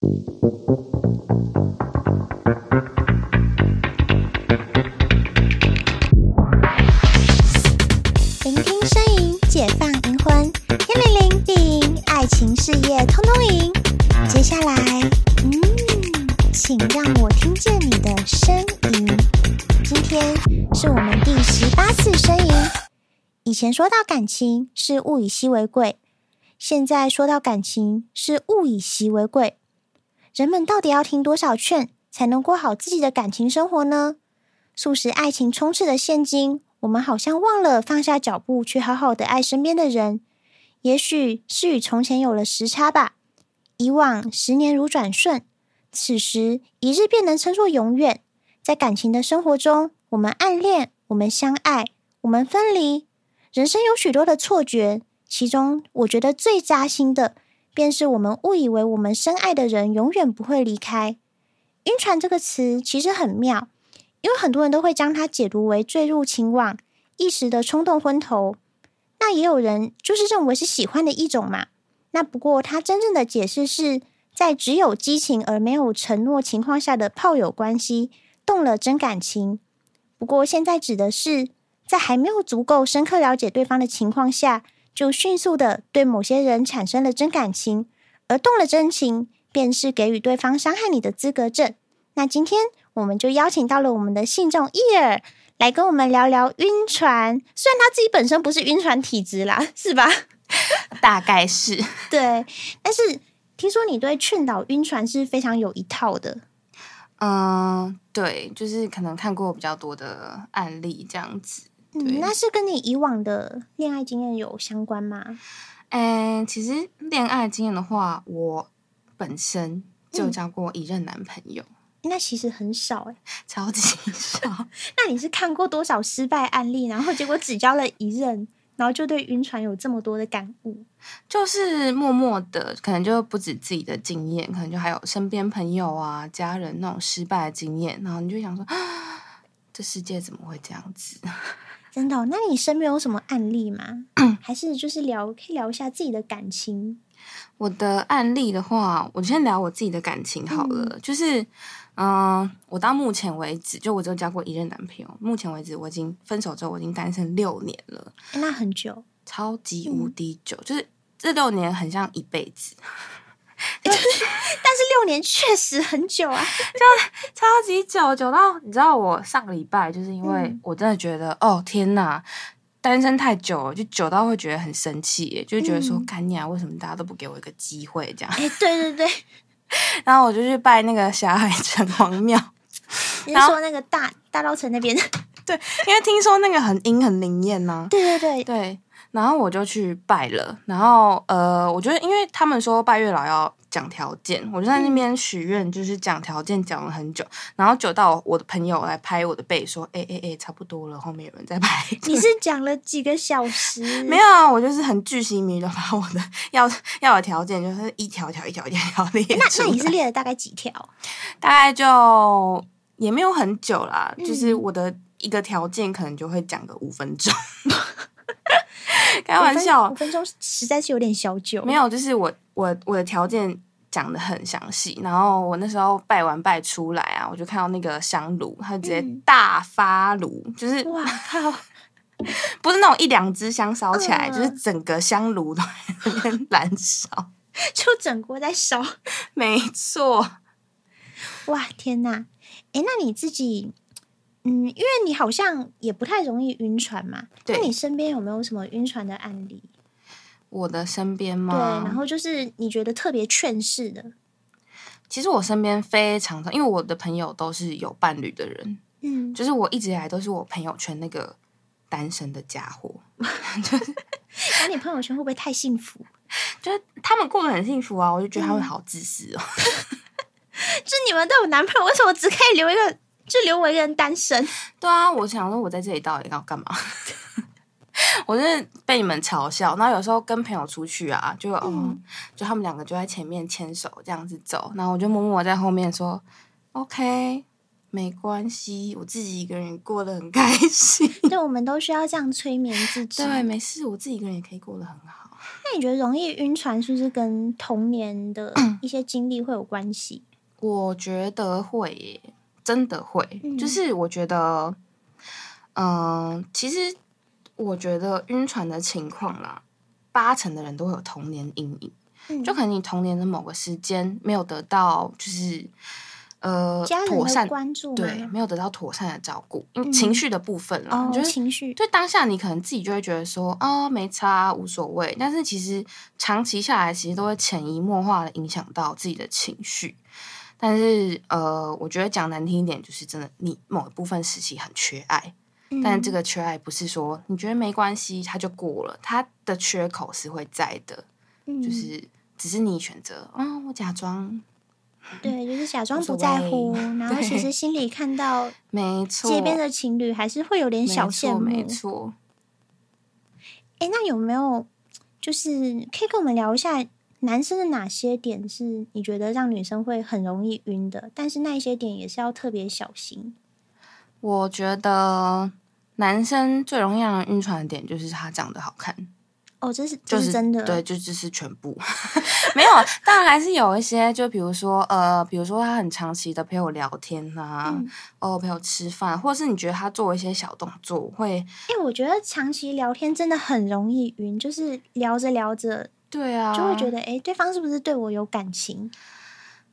聆听声音，解放灵魂，天灵灵地灵，爱情事业通通赢。接下来，嗯，请让我听见你的声音。今天是我们第十八次声音。以前说到感情是物以稀为贵，现在说到感情是物以稀为贵。人们到底要听多少劝，才能过好自己的感情生活呢？速食爱情充斥的现今，我们好像忘了放下脚步，去好好的爱身边的人。也许是与从前有了时差吧。以往十年如转瞬，此时一日便能称作永远。在感情的生活中，我们暗恋，我们相爱，我们分离，人生有许多的错觉。其中，我觉得最扎心的，便是我们误以为我们深爱的人永远不会离开。晕船这个词其实很妙。因为很多人都会将它解读为坠入情网，一时的冲动昏头。那也有人就是认为是喜欢的一种嘛。那不过它真正的解释是在只有激情而没有承诺情况下的炮友关系动了真感情。不过现在指的是在还没有足够深刻了解对方的情况下，就迅速的对某些人产生了真感情，而动了真情，便是给予对方伤害你的资格证。那今天。我们就邀请到了我们的信众伊尔来跟我们聊聊晕船。虽然他自己本身不是晕船体质啦，是吧？大概是 对，但是听说你对劝导晕船是非常有一套的。嗯，对，就是可能看过比较多的案例这样子。嗯，那是跟你以往的恋爱经验有相关吗？嗯，其实恋爱经验的话，我本身就交过一任男朋友。嗯那其实很少哎，超级少。那你是看过多少失败案例，然后结果只交了一任，然后就对晕船有这么多的感悟？就是默默的，可能就不止自己的经验，可能就还有身边朋友啊、家人那种失败的经验，然后你就想说，这世界怎么会这样子？真的哦？那你身边有什么案例吗？还是就是聊，可以聊一下自己的感情？我的案例的话，我先聊我自己的感情好了，嗯、就是。嗯，我到目前为止，就我只有交过一任男朋友。目前为止，我已经分手之后，我已经单身六年了。那很久，超级无敌久，嗯、就是这六年很像一辈子。但是六年确实很久啊，就超级久，久到你知道，我上个礼拜就是因为我真的觉得，嗯、哦天哪，单身太久了，就久到会觉得很生气，就觉得说，干你啊，为什么大家都不给我一个机会？这样，哎，对对对。然后我就去拜那个霞海城隍庙，你是说那个大大稻城那边？对，因为听说那个很阴很灵验呐。对对对对。然后我就去拜了。然后呃，我觉得因为他们说拜月老要讲条件，我就在那边许愿，就是讲条件讲了很久。嗯、然后久到我的朋友来拍我的背，说：“哎哎哎，差不多了，后面有人在拍。”你是讲了几个小时？没有啊，我就是很巨细靡的把我的 要要的条件，就是一条条一条一条列。那那你是列了大概几条？大概就也没有很久啦，嗯、就是我的一个条件可能就会讲个五分钟。开玩笑，五分钟实在是有点小久。没有，就是我我我的条件讲的很详细，然后我那时候拜完拜出来啊，我就看到那个香炉，它直接大发炉，嗯、就是哇靠，不是那种一两支香烧起来，嗯、就是整个香炉都在燃烧，就整锅在烧。没错，哇天哪！哎，那你自己？嗯，因为你好像也不太容易晕船嘛。对。那你身边有没有什么晕船的案例？我的身边吗？对，然后就是你觉得特别劝世的。其实我身边非常的，因为我的朋友都是有伴侣的人。嗯。就是我一直以来都是我朋友圈那个单身的家伙。就是，那你朋友圈会不会太幸福？就是他们过得很幸福啊，我就觉得他们好自私哦。就你们都有男朋友，为什么只可以留一个？就留我一个人单身。对啊，我想说，我在这里到底要干嘛？我是被你们嘲笑，然后有时候跟朋友出去啊，就就他们两个就在前面牵手这样子走，然后我就默默在后面说：“OK，没关系，我自己一个人过得很开心。”对，我们都需要这样催眠自己。对，没事，我自己一个人也可以过得很好。那你觉得容易晕船是不是跟童年的一些经历会有关系？我觉得会耶，真的会。嗯、就是我觉得，嗯、呃，其实我觉得晕船的情况啦，八成的人都会有童年阴影。嗯、就可能你童年的某个时间没有得到，就是。呃，妥善关注对，没有得到妥善的照顾，因为情绪的部分了，嗯、就是情绪。就当下你可能自己就会觉得说，哦，没差，无所谓。但是其实长期下来，其实都会潜移默化的影响到自己的情绪。但是，呃，我觉得讲难听一点，就是真的，你某一部分时期很缺爱，嗯、但是这个缺爱不是说你觉得没关系，它就过了，它的缺口是会在的，嗯、就是只是你选择，啊、哦，我假装。对，就是假装不在乎，然后其实心里看到，没错，街边的情侣还是会有点小羡慕。没错。哎，那有没有就是可以跟我们聊一下，男生的哪些点是你觉得让女生会很容易晕的？但是那一些点也是要特别小心。我觉得男生最容易让人晕船的点就是他长得好看。哦，这是这是真的，对，就这是全部，没有，当然还是有一些，就比如说，呃，比如说他很长期的陪我聊天啊，嗯、哦，陪我吃饭，或者是你觉得他做一些小动作会，哎，我觉得长期聊天真的很容易晕，就是聊着聊着，对啊，就会觉得，哎，对方是不是对我有感情？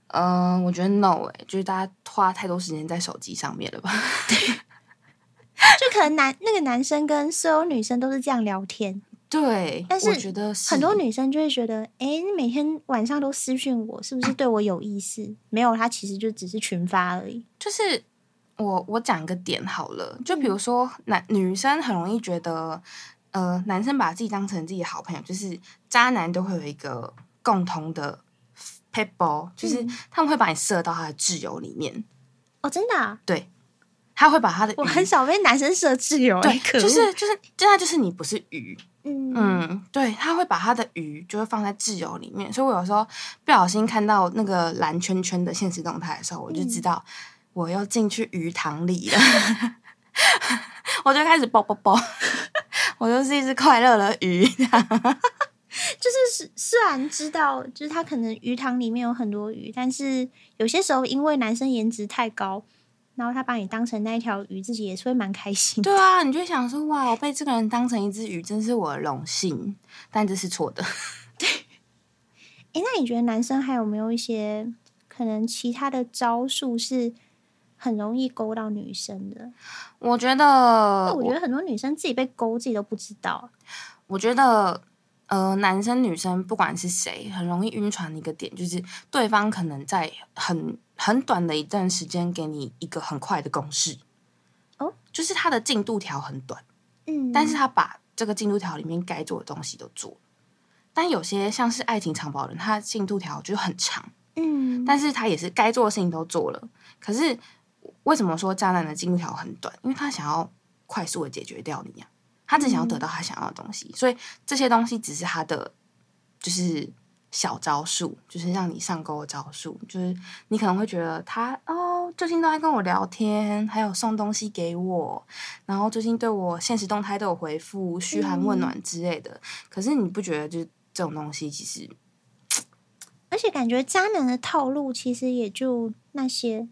嗯、呃，我觉得 no，哎，就是大家花太多时间在手机上面了吧？对，就可能男那个男生跟所有女生都是这样聊天。对，但是我觉得很多女生就会觉得，哎，你每天晚上都私讯我，是不是对我有意思？没有，他其实就只是群发而已。就是我我讲个点好了，就比如说男、嗯、女生很容易觉得，呃，男生把自己当成自己的好朋友，就是渣男都会有一个共同的 people，就是他们会把你射到他的挚友里面。哦，真的啊？对。他会把他的鱼，我很少被男生设置有对，可就是就是，真的就是你不是鱼，嗯嗯，对，他会把他的鱼就会放在挚友里面，所以我有时候不小心看到那个蓝圈圈的现实动态的时候，我就知道我要进去鱼塘里了，嗯、我就开始啵啵啵，我就是一只快乐的鱼，就是虽然知道就是他可能鱼塘里面有很多鱼，但是有些时候因为男生颜值太高。然后他把你当成那一条鱼，自己也是会蛮开心。对啊，你就想说哇，我被这个人当成一只鱼，真是我的荣幸。但这是错的。对。哎，那你觉得男生还有没有一些可能其他的招数是很容易勾到女生的？我觉得，我觉得很多女生自己被勾，自己都不知道。我觉得，呃，男生女生不管是谁，很容易晕船的一个点，就是对方可能在很。很短的一段时间，给你一个很快的公式，哦，就是他的进度条很短，嗯，但是他把这个进度条里面该做的东西都做。但有些像是爱情长跑人，他的进度条就很长，嗯，但是他也是该做的事情都做了。可是为什么说渣男的进度条很短？因为他想要快速的解决掉你呀，他只想要得到他想要的东西，嗯，所以这些东西只是他的，就是。小招数就是让你上钩的招数，就是你可能会觉得他哦，最近都在跟我聊天，还有送东西给我，然后最近对我现实动态都有回复，嘘寒问暖之类的。嗯、可是你不觉得，就是这种东西其实，而且感觉渣男的套路其实也就那些。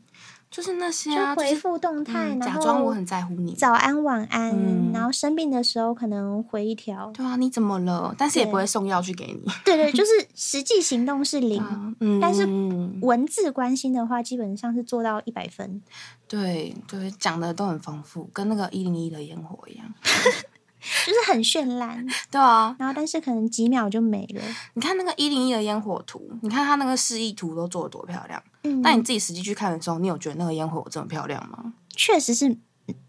就是那些啊，就回复动态，嗯、假装我很在乎你，早安晚安，嗯、然后生病的时候可能回一条，对啊，你怎么了？但是也不会送药去给你。对对，就 是实际行动是零，啊嗯、但是文字关心的话，基本上是做到一百分。对对，讲的都很丰富，跟那个一零一的烟火一样。就是很绚烂，对啊，然后但是可能几秒就没了。你看那个一零一的烟火图，你看他那个示意图都做的多漂亮。嗯，但你自己实际去看的时候，你有觉得那个烟火这么漂亮吗？确实是，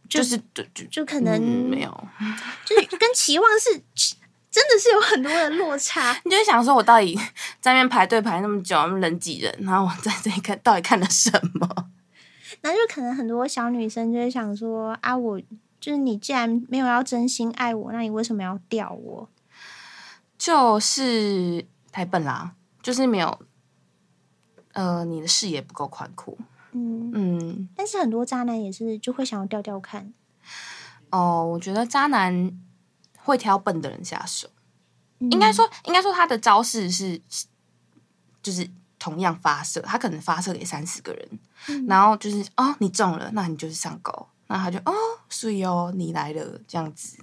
就，是就就就可能、嗯、没有，就是跟期望是真的是有很多的落差。你就会想说，我到底 在那边排队排那么久，人挤人，然后我在这里看到底看了什么？那就可能很多小女生就会想说啊，我。就是你既然没有要真心爱我，那你为什么要吊我？就是太笨啦，就是没有，呃，你的视野不够宽阔。嗯但是很多渣男也是就会想要钓钓看。哦，我觉得渣男会挑笨的人下手。应该说，应该说他的招式是，就是同样发射，他可能发射给三十个人，嗯、然后就是哦，你中了，那你就是上钩，那他就哦，所以哦，你来了这样子。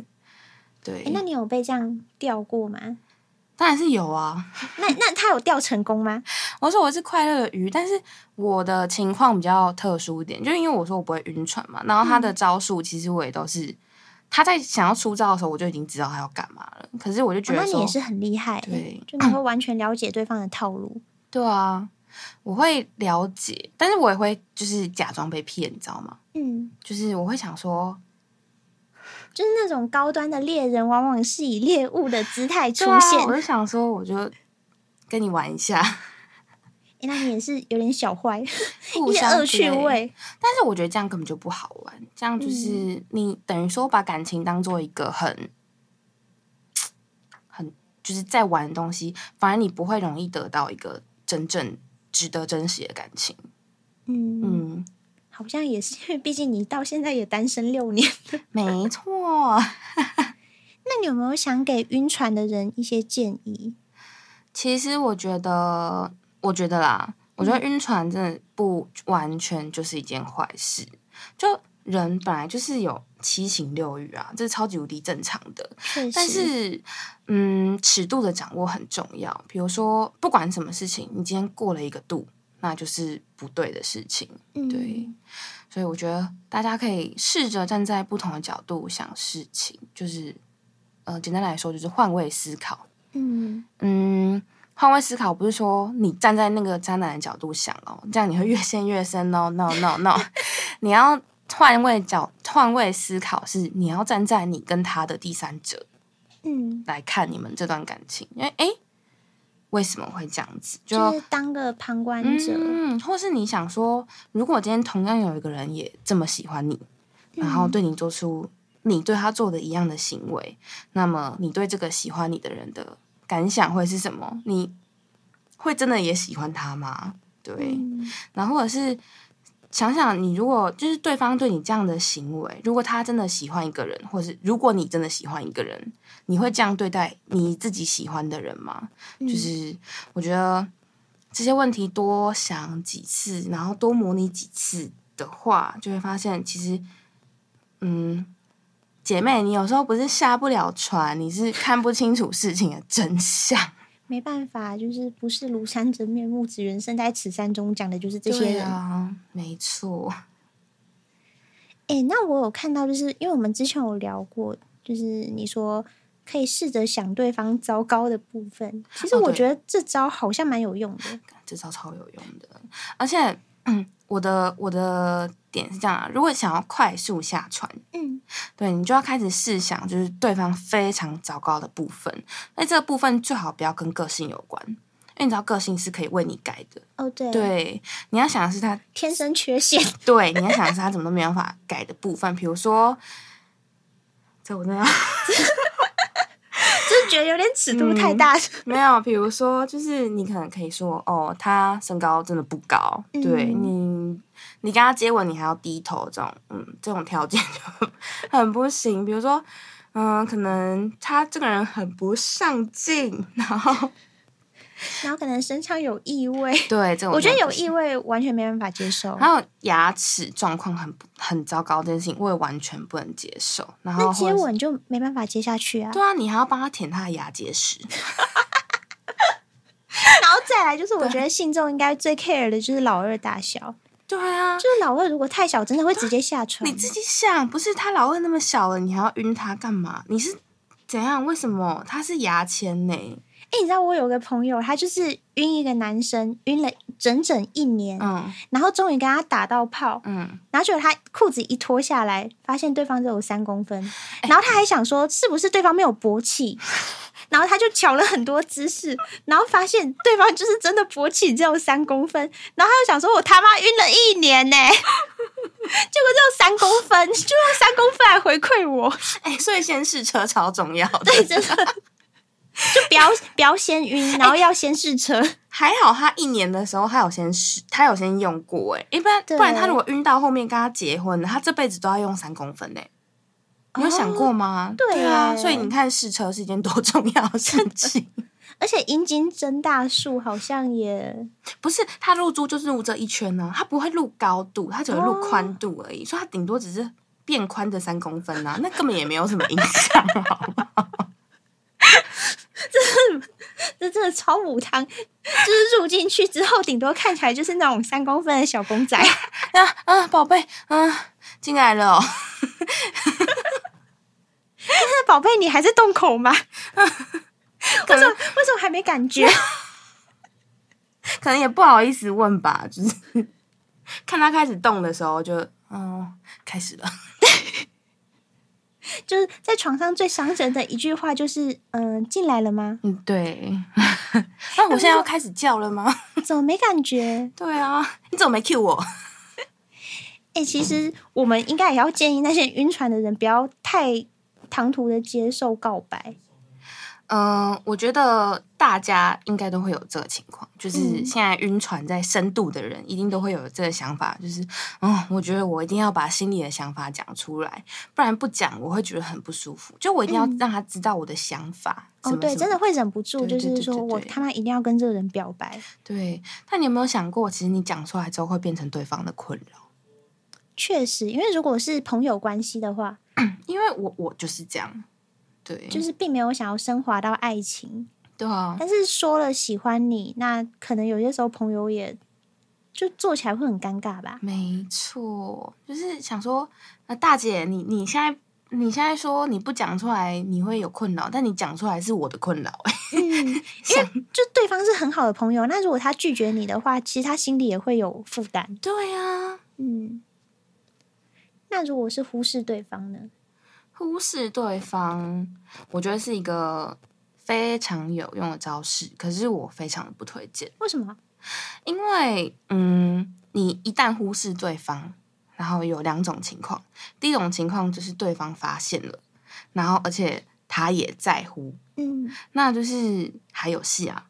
对，那你有被这样钓过吗？当然是有啊。那那他有钓成功吗？我说我是快乐的鱼，但是我的情况比较特殊一点，就因为我说我不会晕船嘛，然后他的招数其实我也都是。嗯他在想要出招的时候，我就已经知道他要干嘛了。可是我就觉得，哦、那你也是很厉害，对，就你会完全了解对方的套路。对啊，我会了解，但是我也会就是假装被骗，你知道吗？嗯，就是我会想说，就是那种高端的猎人，往往是以猎物的姿态出现。啊、我就想说，我就跟你玩一下。那你也是有点小坏，一些恶趣味。但是我觉得这样根本就不好玩，这样就是你等于说把感情当做一个很很就是在玩的东西，反而你不会容易得到一个真正值得珍惜的感情。嗯嗯，好像也是，因为毕竟你到现在也单身六年了。没错。那你有没有想给晕船的人一些建议？其实我觉得。我觉得啦，我觉得晕船真的不完全就是一件坏事。就人本来就是有七情六欲啊，这是超级无敌正常的。但是，嗯，尺度的掌握很重要。比如说，不管什么事情，你今天过了一个度，那就是不对的事情。对，嗯、所以我觉得大家可以试着站在不同的角度想事情，就是呃，简单来说，就是换位思考。嗯嗯。换位思考不是说你站在那个渣男的角度想哦，这样你会越陷越深哦。No No No，你要换位角换位思考，是你要站在你跟他的第三者，嗯，来看你们这段感情。因为哎，为什么会这样子？就，就是当个旁观者，嗯，或是你想说，如果今天同样有一个人也这么喜欢你，然后对你做出你对他做的一样的行为，那么你对这个喜欢你的人的。感想会是什么？你会真的也喜欢他吗？对，嗯、然后或者是想想，你如果就是对方对你这样的行为，如果他真的喜欢一个人，或是如果你真的喜欢一个人，你会这样对待你自己喜欢的人吗？嗯、就是我觉得这些问题多想几次，然后多模拟几次的话，就会发现其实，嗯。姐妹，你有时候不是下不了船，你是看不清楚事情的真相。没办法，就是不是庐山真面目，只缘身在此山中，讲的就是这些人。啊，没错。哎、欸，那我有看到，就是因为我们之前有聊过，就是你说可以试着想对方糟糕的部分。其实我觉得这招好像蛮有用的。哦，这招超有用的，而且。嗯，我的我的点是这样啊，如果想要快速下船，嗯，对，你就要开始试想，就是对方非常糟糕的部分。那这个部分最好不要跟个性有关，因为你知道个性是可以为你改的。哦，对，对，你要想的是他天生缺陷。对，你要想的是他怎么都没办法改的部分，比如说，这我那样。觉得有点尺度太大，嗯，没有，比如说，就是你可能可以说，哦，他身高真的不高，嗯、对你，你跟他接吻，你还要低头，这种，嗯，这种条件就 很不行。比如说，嗯，可能他这个人很不上进，然后。然后可能身上有异味，对，这种我觉得有异味完全没办法接受。还有牙齿状况很很糟糕这件事情，我也完全不能接受。然后接吻就没办法接下去啊？对啊，你还要帮他舔他的牙结石。然后再来就是，我觉得信众应该最 care 的就是老二大小。对啊，就是老二如果太小，真的会直接下床。你自己想，不是他老二那么小了，你还要晕他干嘛？你是怎样？为什么他是牙签呢？哎，你知道我有个朋友，他就是晕一个男生，晕了整整一年，嗯，然后终于跟他打到炮，嗯，然后结果他裤子一脱下来，发现对方只有三公分，然后他还想说是不是对方没有勃起，然后他就瞧了很多姿势，然后发现对方就是真的勃起只有三公分，然后他就想说我他妈晕了一年呢，结果只有三公分，就用三公分来回馈我，哎，所以先试车超重要的，对，真的。就不要不要先晕，然后要先试车。欸。还好他一年的时候，他有先试，他有先用过。哎，一般不然他如果晕到后面跟他结婚，他这辈子都要用三公分。哎，你有想过吗？哦、对，啊，所以你看试车是一件多重要的事情。而且阴茎增大术好像也 不是，他入珠就是入这一圈呢、啊，它不会入高度，他只会入宽度而已，哦、所以他顶多只是变宽的三公分啊，那根本也没有什么影响，好不好？这真的超母汤，就是入进去之后，顶多看起来就是那种三公分的小公仔啊啊，宝贝，嗯，进来了、哦。但是宝贝，你还在洞口吗？为什么为什么还没感觉？可能也不好意思问吧，就是 看他开始动的时候就，就嗯，开始了。就是在床上最伤人的一句话就是，嗯、呃，进来了吗？嗯，对。那我现在要开始叫了吗？怎么没感觉？对啊，你怎么没 cue 我？哎、欸，其实我们应该也要建议那些晕船的人不要太唐突的接受告白。嗯、呃，我觉得大家应该都会有这个情况，就是现在晕船在深度的人，一定都会有这个想法，就是，嗯，我觉得我一定要把心里的想法讲出来，不然不讲我会觉得很不舒服。就我一定要让他知道我的想法。嗯、哦，对，真的会忍不住，就是说我他妈一定要跟这个人表白。对，但你有没有想过，其实你讲出来之后会变成对方的困扰？确实，因为如果是朋友关系的话，因为我我就是这样。对，就是并没有想要升华到爱情，对啊。但是说了喜欢你，那可能有些时候朋友也就做起来会很尴尬吧。没错，就是想说，那大姐，你你现在你现在说你不讲出来你会有困扰，但你讲出来是我的困扰。嗯，因为就对方是很好的朋友，那如果他拒绝你的话，其实他心里也会有负担。对啊，嗯。那如果是忽视对方呢？忽视对方，我觉得是一个非常有用的招式，可是我非常的不推荐。为什么？因为，嗯，你一旦忽视对方，然后有两种情况。第一种情况就是对方发现了，然后而且他也在乎，嗯，那就是还有戏啊。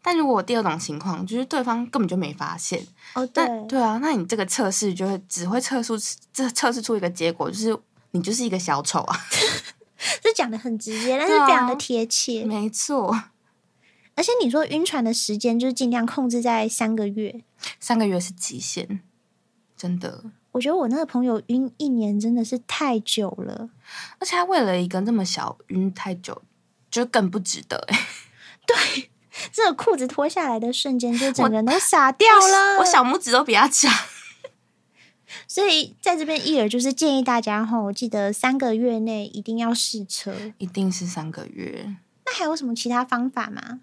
但如果第二种情况，就是对方根本就没发现，哦，对，对啊，那你这个测试就会只会测出这测试出一个结果，就是。你就是一个小丑啊！这讲的很直接，但是非常的贴切。没错，而且你说晕船的时间就是尽量控制在三个月，三个月是极限，真的。我觉得我那个朋友晕一年真的是太久了，而且他为了一个那么小晕太久，就更不值得。对，这个裤子脱下来的瞬间，就整个人都傻掉了，我，我小拇指都比他长。所以在这边，伊尔就是建议大家吼，记得三个月内一定要试车，一定是三个月。那还有什么其他方法吗？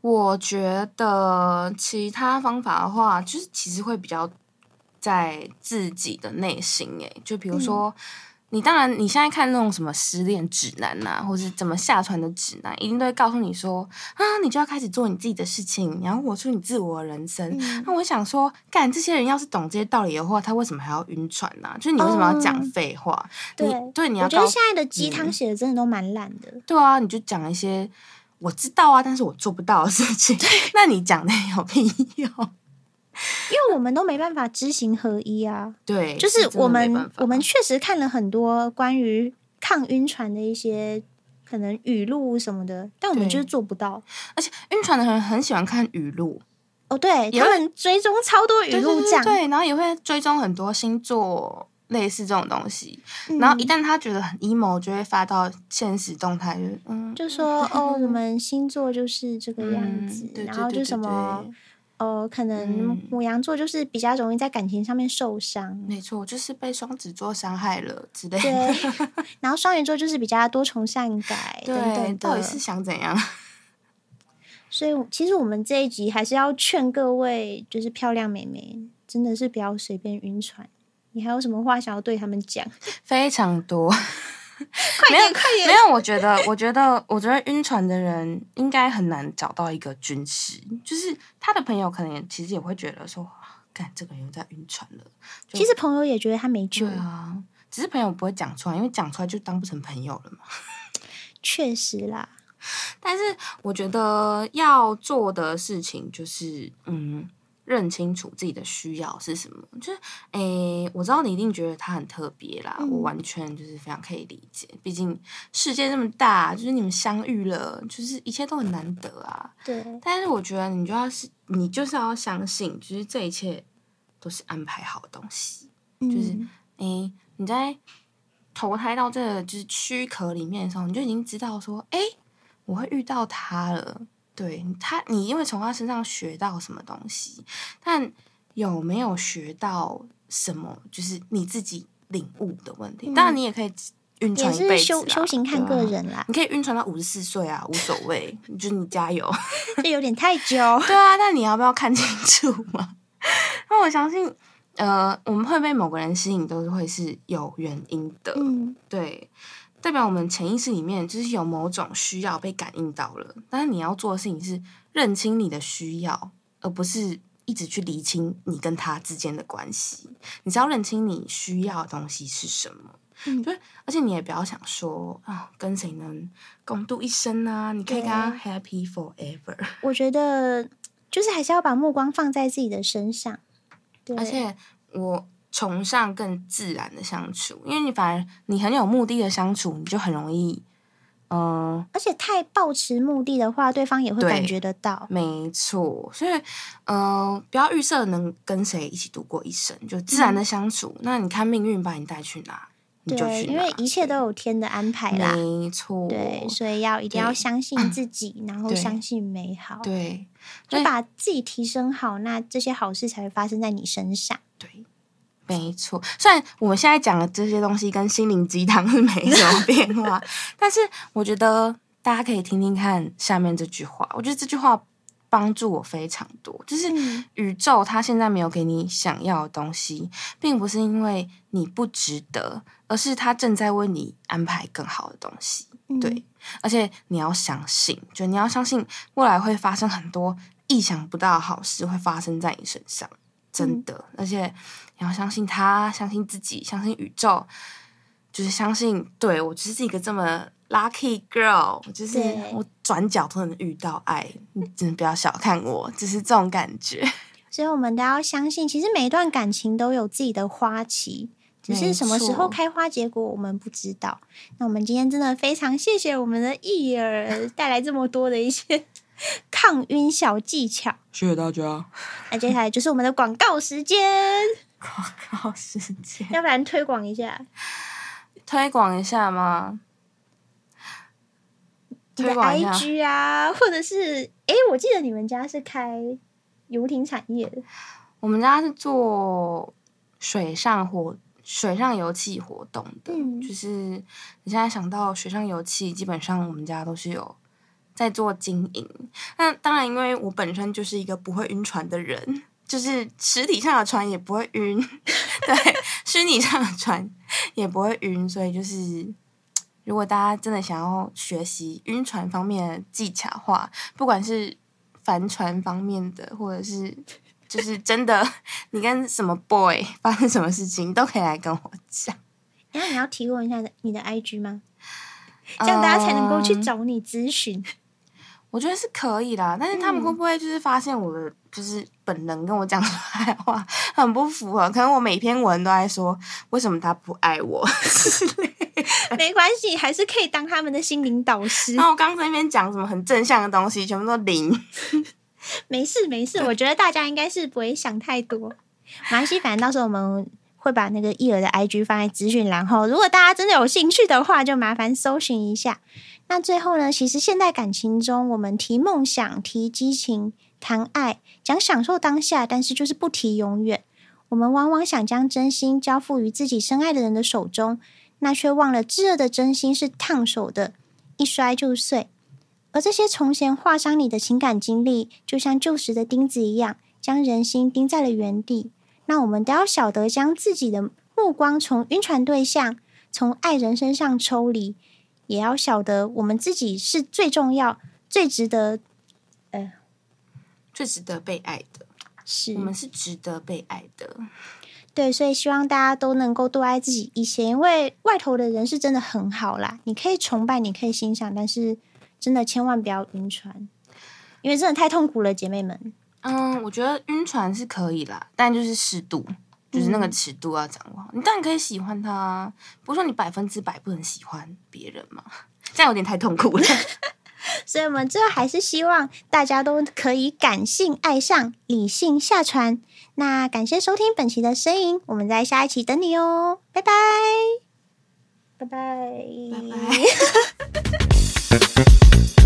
我觉得其他方法的话，就是其实会比较在自己的内心诶，就比如说。嗯你当然，你现在看那种什么失恋指南呐、啊，或是怎么下船的指南，一定都会告诉你说啊，你就要开始做你自己的事情，然后活出你自我的人生。嗯、那我想说，干这些人要是懂这些道理的话，他为什么还要晕船呢、啊？就是你为什么要讲废话？嗯、你对，你要。我觉得现在的鸡汤写的真的都蛮烂的、嗯。对啊，你就讲一些我知道啊，但是我做不到的事情。那你讲的有屁用？因为我们都没办法知行合一啊，对，就是我们我们确实看了很多关于抗晕船的一些可能语录什么的，但我们就是做不到。而且晕船的人很喜欢看语录，哦，对，他们追踪超多语录讲，对，然后也会追踪很多星座类似这种东西。嗯、然后一旦他觉得很 emo，就会发到现实动态，就嗯，就说 哦，我们星座就是这个样子，嗯、然后就什么。呃，可能母羊座就是比较容易在感情上面受伤，嗯、没错，就是被双子座伤害了之类的。对，然后双鱼座就是比较多愁善感，对，等等到底是想怎样？所以，其实我们这一集还是要劝各位，就是漂亮妹妹，真的是不要随便晕船。你还有什么话想要对他们讲？非常多。快点，快点！没有，我觉得，我觉得，我觉得晕船的人应该很难找到一个军师，就是他的朋友可能也其实也会觉得说，干这个人又在晕船了。其实朋友也觉得他没救啊，只是朋友不会讲出来，因为讲出来就当不成朋友了嘛。确实啦，但是我觉得要做的事情就是，嗯。认清楚自己的需要是什么。就是，诶，我知道你一定觉得他很特别啦，嗯、我完全就是非常可以理解。毕竟世界这么大，就是你们相遇了，就是一切都很难得啊。对。但是我觉得你就要是，你就是要相信，就是这一切都是安排好的东西。嗯、就是，诶，你在投胎到这个就是躯壳里面的时候，你就已经知道说，诶，我会遇到他了。对他，你因为从他身上学到什么东西，但有没有学到什么，就是你自己领悟的问题。嗯、当然，你也可以晕船一辈子，修修行看个人啦。你可以晕船到五十四岁啊，无所谓，就是你加油。这有点太久。对啊，那你要不要看清楚嘛？那我相信，呃，我们会被某个人吸引，都是会是有原因的。嗯，对。代表我们潜意识里面就是有某种需要被感应到了，但是你要做的事情是认清你的需要，而不是一直去厘清你跟他之间的关系。你只要认清你需要的东西是什么，嗯，对，而且你也不要想说啊，跟谁能共度一生啊？你可以跟他 happy forever。我觉得就是还是要把目光放在自己的身上，对，而且我。崇尚更自然的相处，因为你反而你很有目的的相处，你就很容易，嗯、呃，而且太抱持目的的话，对方也会感觉得到。没错，所以，嗯、呃，不要预设能跟谁一起度过一生，就自然的相处。嗯、那你看命运把你带去哪，你就去哪。因为一切都有天的安排啦。没错，对，所以要一定要相信自己，然后相信美好。对，就把自己提升好，那这些好事才会发生在你身上。对。没错，虽然我们现在讲的这些东西跟心灵鸡汤是没什么变化，但是我觉得大家可以听听看下面这句话。我觉得这句话帮助我非常多，就是宇宙它现在没有给你想要的东西，并不是因为你不值得，而是它正在为你安排更好的东西。对，而且你要相信，就你要相信未来会发生很多意想不到的好事会发生在你身上。真的，而且你要相信他，相信自己，相信宇宙，就是相信，对，我就是一个这么 lucky girl，就是我转角都能遇到爱，你真的不要小看我，就是这种感觉。所以我们都要相信，其实每一段感情都有自己的花期，只是什么时候开花结果我们不知道。那我们今天真的非常谢谢我们的艺儿带来这么多的一些。抗晕小技巧，谢谢大家。那接下来就是我们的广告时间。广告时间，要不然推广一下？推广一下吗？推广 IG 啊，或者是哎、欸，我记得你们家是开游艇产业的。我们家是做水上活、水上游憩活动的。嗯，就是你现在想到水上游憩，基本上我们家都是有。在做经营，那当然，因为我本身就是一个不会晕船的人，就是实体上的船也不会晕，对，虚拟上的船也不会晕，所以就是，如果大家真的想要学习晕船方面的技巧的话，不管是帆船方面的，或者是就是真的，你跟什么 boy 发生什么事情，都可以来跟我讲。然后你要提供一下你的 IG 吗？这样大家才能够去找你咨询。呃我觉得是可以的，但是他们会不会就是发现我的就是本能跟我讲出来的话很不符合？可能我每篇文都在说为什么他不爱我 之类的。没关系，还是可以当他们的心灵导师。然后我刚刚在那边讲什么很正向的东西，全部都零。没事没事，我觉得大家应该是不会想太多。马来西，反正到时候我们会把那个易儿的 IG 放在资讯栏后，如果大家真的有兴趣的话，就麻烦搜寻一下。那最后呢，其实现代感情中，我们提梦想、提激情、谈爱，讲享受当下，但是就是不提永远。我们往往想将真心交付于自己深爱的人的手中，那却忘了炙热的真心是烫手的，一摔就碎。而这些从前划伤你的情感经历，就像旧时的钉子一样，将人心钉在了原地。那我们都要晓得，将自己的目光从晕船对象、从爱人身上抽离。也要晓得，我们自己是最重要、最值得，呃，最值得被爱的。是，我们是值得被爱的。对，所以希望大家都能够多爱自己一些，因为外头的人是真的很好啦。你可以崇拜，你可以欣赏，但是真的千万不要晕船，因为真的太痛苦了，姐妹们。嗯，我觉得晕船是可以啦，但就是适度，就是那个尺度要掌握你当然可以喜欢他，不是说你百分之百不能喜欢别人嘛，这样有点太痛苦了。所以，我们最后还是希望大家都可以感性爱上，理性下船。那感谢收听本期的声音，我们在下一期等你哦，拜拜，拜拜，拜拜。